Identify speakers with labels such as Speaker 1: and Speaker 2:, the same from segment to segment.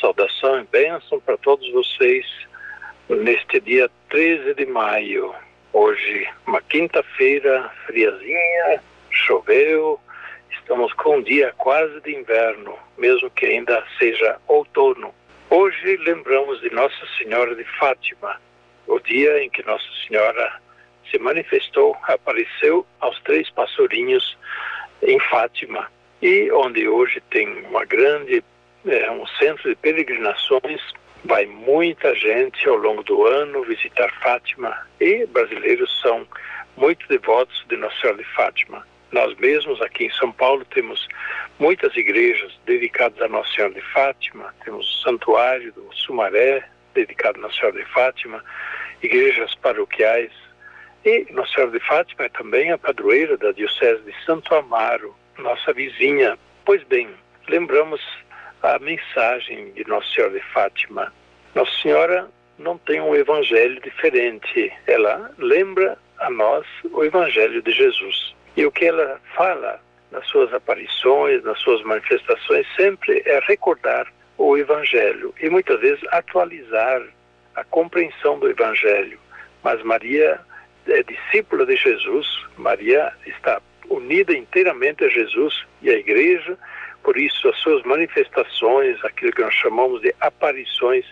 Speaker 1: saudação e bênção para todos vocês neste dia 13 de maio. Hoje, uma quinta-feira friazinha, choveu, estamos com um dia quase de inverno, mesmo que ainda seja outono. Hoje lembramos de Nossa Senhora de Fátima, o dia em que Nossa Senhora se manifestou, apareceu aos três pastorinhos em Fátima, e onde hoje tem uma grande é um centro de peregrinações. Vai muita gente ao longo do ano visitar Fátima e brasileiros são muito devotos de Nossa Senhora de Fátima. Nós mesmos aqui em São Paulo temos muitas igrejas dedicadas a Nossa Senhora de Fátima, temos o Santuário do Sumaré, dedicado a Nossa Senhora de Fátima, igrejas paroquiais. E Nossa Senhora de Fátima é também a padroeira da Diocese de Santo Amaro, nossa vizinha. Pois bem, lembramos a mensagem de Nossa Senhora de Fátima. Nossa Senhora não tem um evangelho diferente, ela lembra a nós o evangelho de Jesus. E o que ela fala nas suas aparições, nas suas manifestações, sempre é recordar o evangelho e muitas vezes atualizar a compreensão do evangelho. Mas Maria é discípula de Jesus, Maria está unida inteiramente a Jesus e à igreja por isso, as suas manifestações, aquilo que nós chamamos de aparições,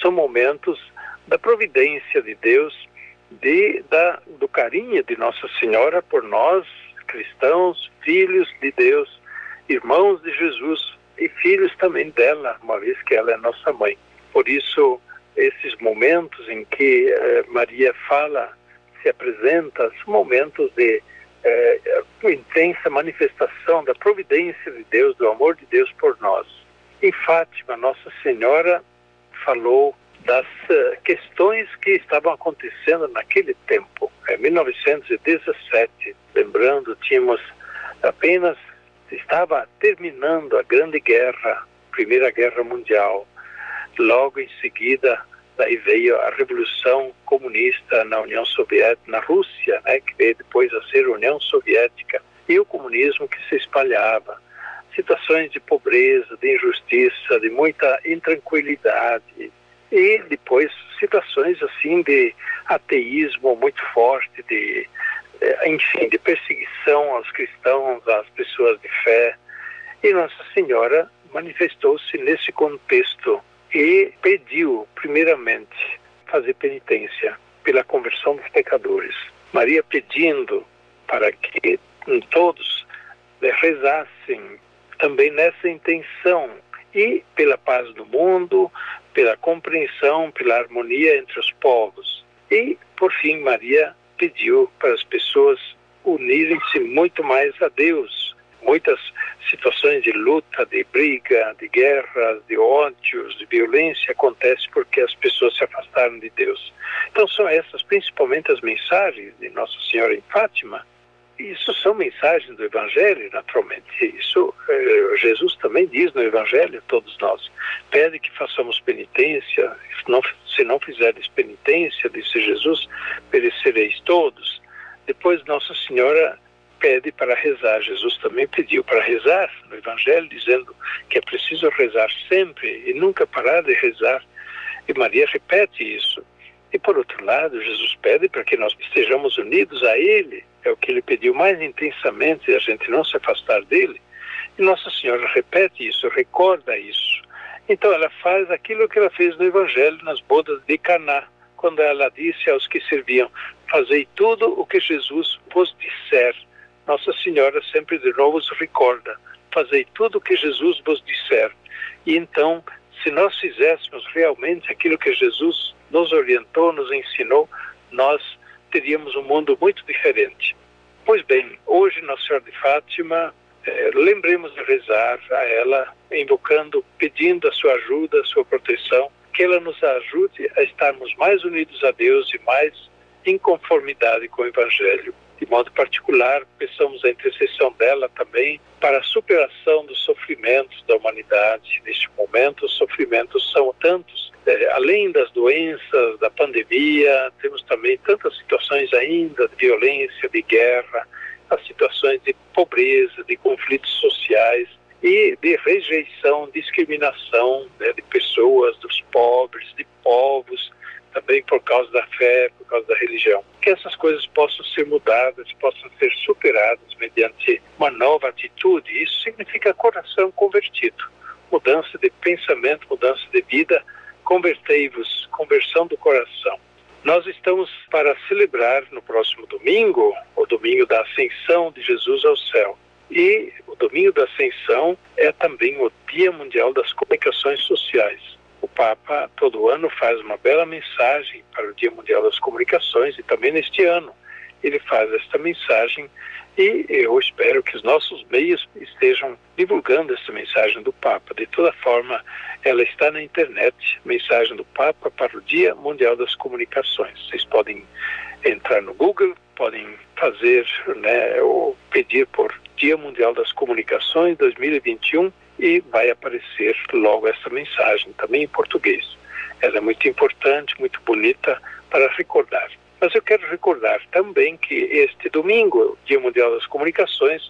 Speaker 1: são momentos da providência de Deus, de, da, do carinho de Nossa Senhora por nós, cristãos, filhos de Deus, irmãos de Jesus e filhos também dela, uma vez que ela é nossa mãe. Por isso, esses momentos em que eh, Maria fala, se apresenta, são momentos de é, intensa manifestação da providência de Deus, do amor de Deus por nós. Em Fátima, Nossa Senhora falou das uh, questões que estavam acontecendo naquele tempo, em 1917. Lembrando, tínhamos apenas estava terminando a Grande Guerra, Primeira Guerra Mundial. Logo em seguida, Daí veio a Revolução Comunista na União Soviética, na Rússia, né, que veio depois a ser União Soviética, e o comunismo que se espalhava. Situações de pobreza, de injustiça, de muita intranquilidade. E depois situações assim de ateísmo muito forte, de eh, enfim, de perseguição aos cristãos, às pessoas de fé. E Nossa Senhora manifestou-se nesse contexto e pediu, primeiramente, fazer penitência pela conversão dos pecadores. Maria pedindo para que todos rezassem também nessa intenção e pela paz do mundo, pela compreensão, pela harmonia entre os povos. E, por fim, Maria pediu para as pessoas unirem-se muito mais a Deus, muitas situações de luta, de briga, de guerras, de ódios, de violência acontecem porque as pessoas se afastaram de Deus. Então são essas principalmente as mensagens de Nossa Senhora em Fátima. Isso são mensagens do Evangelho, naturalmente. Isso eh, Jesus também diz no Evangelho a todos nós. Pede que façamos penitência. Se não fizeres penitência, disse Jesus, perecereis todos. Depois Nossa Senhora pede para rezar. Jesus também pediu para rezar no Evangelho, dizendo que é preciso rezar sempre e nunca parar de rezar. E Maria repete isso. E por outro lado, Jesus pede para que nós estejamos unidos a Ele, é o que Ele pediu mais intensamente, a gente não se afastar dele. E Nossa Senhora repete isso, recorda isso. Então ela faz aquilo que ela fez no Evangelho nas bodas de Caná, quando ela disse aos que serviam: Fazei tudo o que Jesus vos disser. Nossa Senhora sempre de novo nos recorda: fazei tudo o que Jesus vos disser. E então, se nós fizéssemos realmente aquilo que Jesus nos orientou, nos ensinou, nós teríamos um mundo muito diferente. Pois bem, hoje Nossa Senhora de Fátima é, lembremos de rezar a ela, invocando, pedindo a sua ajuda, a sua proteção, que ela nos ajude a estarmos mais unidos a Deus e mais em conformidade com o Evangelho. De modo particular, peçamos a intercessão dela também para a superação dos sofrimentos da humanidade. Neste momento, os sofrimentos são tantos, é, além das doenças, da pandemia, temos também tantas situações ainda de violência, de guerra, as situações de pobreza, de conflitos sociais e de rejeição, discriminação né, de pessoas, dos pobres, de povos, também por causa da fé, por causa da religião. Que essas coisas possam ser mudadas, possam ser superadas mediante uma nova atitude. Isso significa coração convertido, mudança de pensamento, mudança de vida. Convertei-vos, conversão do coração. Nós estamos para celebrar no próximo domingo, o domingo da ascensão de Jesus ao céu. E o domingo da ascensão é também o Dia Mundial das Comunicações Sociais. Papa todo ano faz uma bela mensagem para o Dia Mundial das Comunicações e também neste ano ele faz esta mensagem e eu espero que os nossos meios estejam divulgando essa mensagem do Papa. De toda forma, ela está na internet, mensagem do Papa para o Dia Mundial das Comunicações. Vocês podem entrar no Google, podem fazer, né, ou pedir por Dia Mundial das Comunicações 2021 e vai aparecer logo essa mensagem, também em português. Ela é muito importante, muito bonita para recordar. Mas eu quero recordar também que este domingo, Dia Mundial das Comunicações,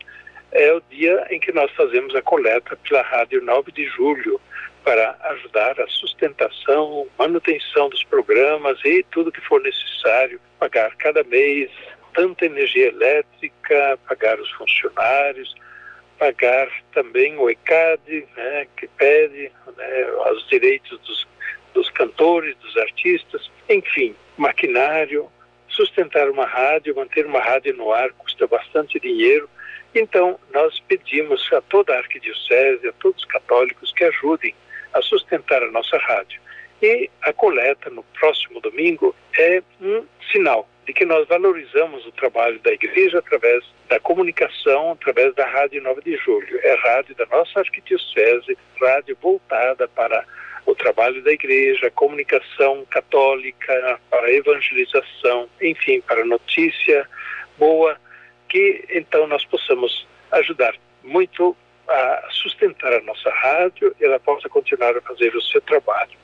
Speaker 1: é o dia em que nós fazemos a coleta pela Rádio 9 de Julho para ajudar a sustentação, manutenção dos programas e tudo que for necessário, pagar cada mês tanta energia elétrica, pagar os funcionários, pagar também o ECAD, né, que pede né, os direitos dos, dos cantores, dos artistas, enfim, maquinário, sustentar uma rádio, manter uma rádio no ar custa bastante dinheiro. Então, nós pedimos a toda a arquidiocese, a todos os católicos que ajudem a sustentar a nossa rádio. E a coleta no próximo domingo é um sinal de que nós valorizamos o trabalho da igreja através da comunicação, através da Rádio 9 de Julho. É rádio da nossa arquidiocese, rádio voltada para o trabalho da igreja, comunicação católica, para evangelização, enfim, para notícia boa, que então nós possamos ajudar muito a sustentar a nossa rádio e ela possa continuar a fazer o seu trabalho.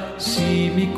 Speaker 2: se me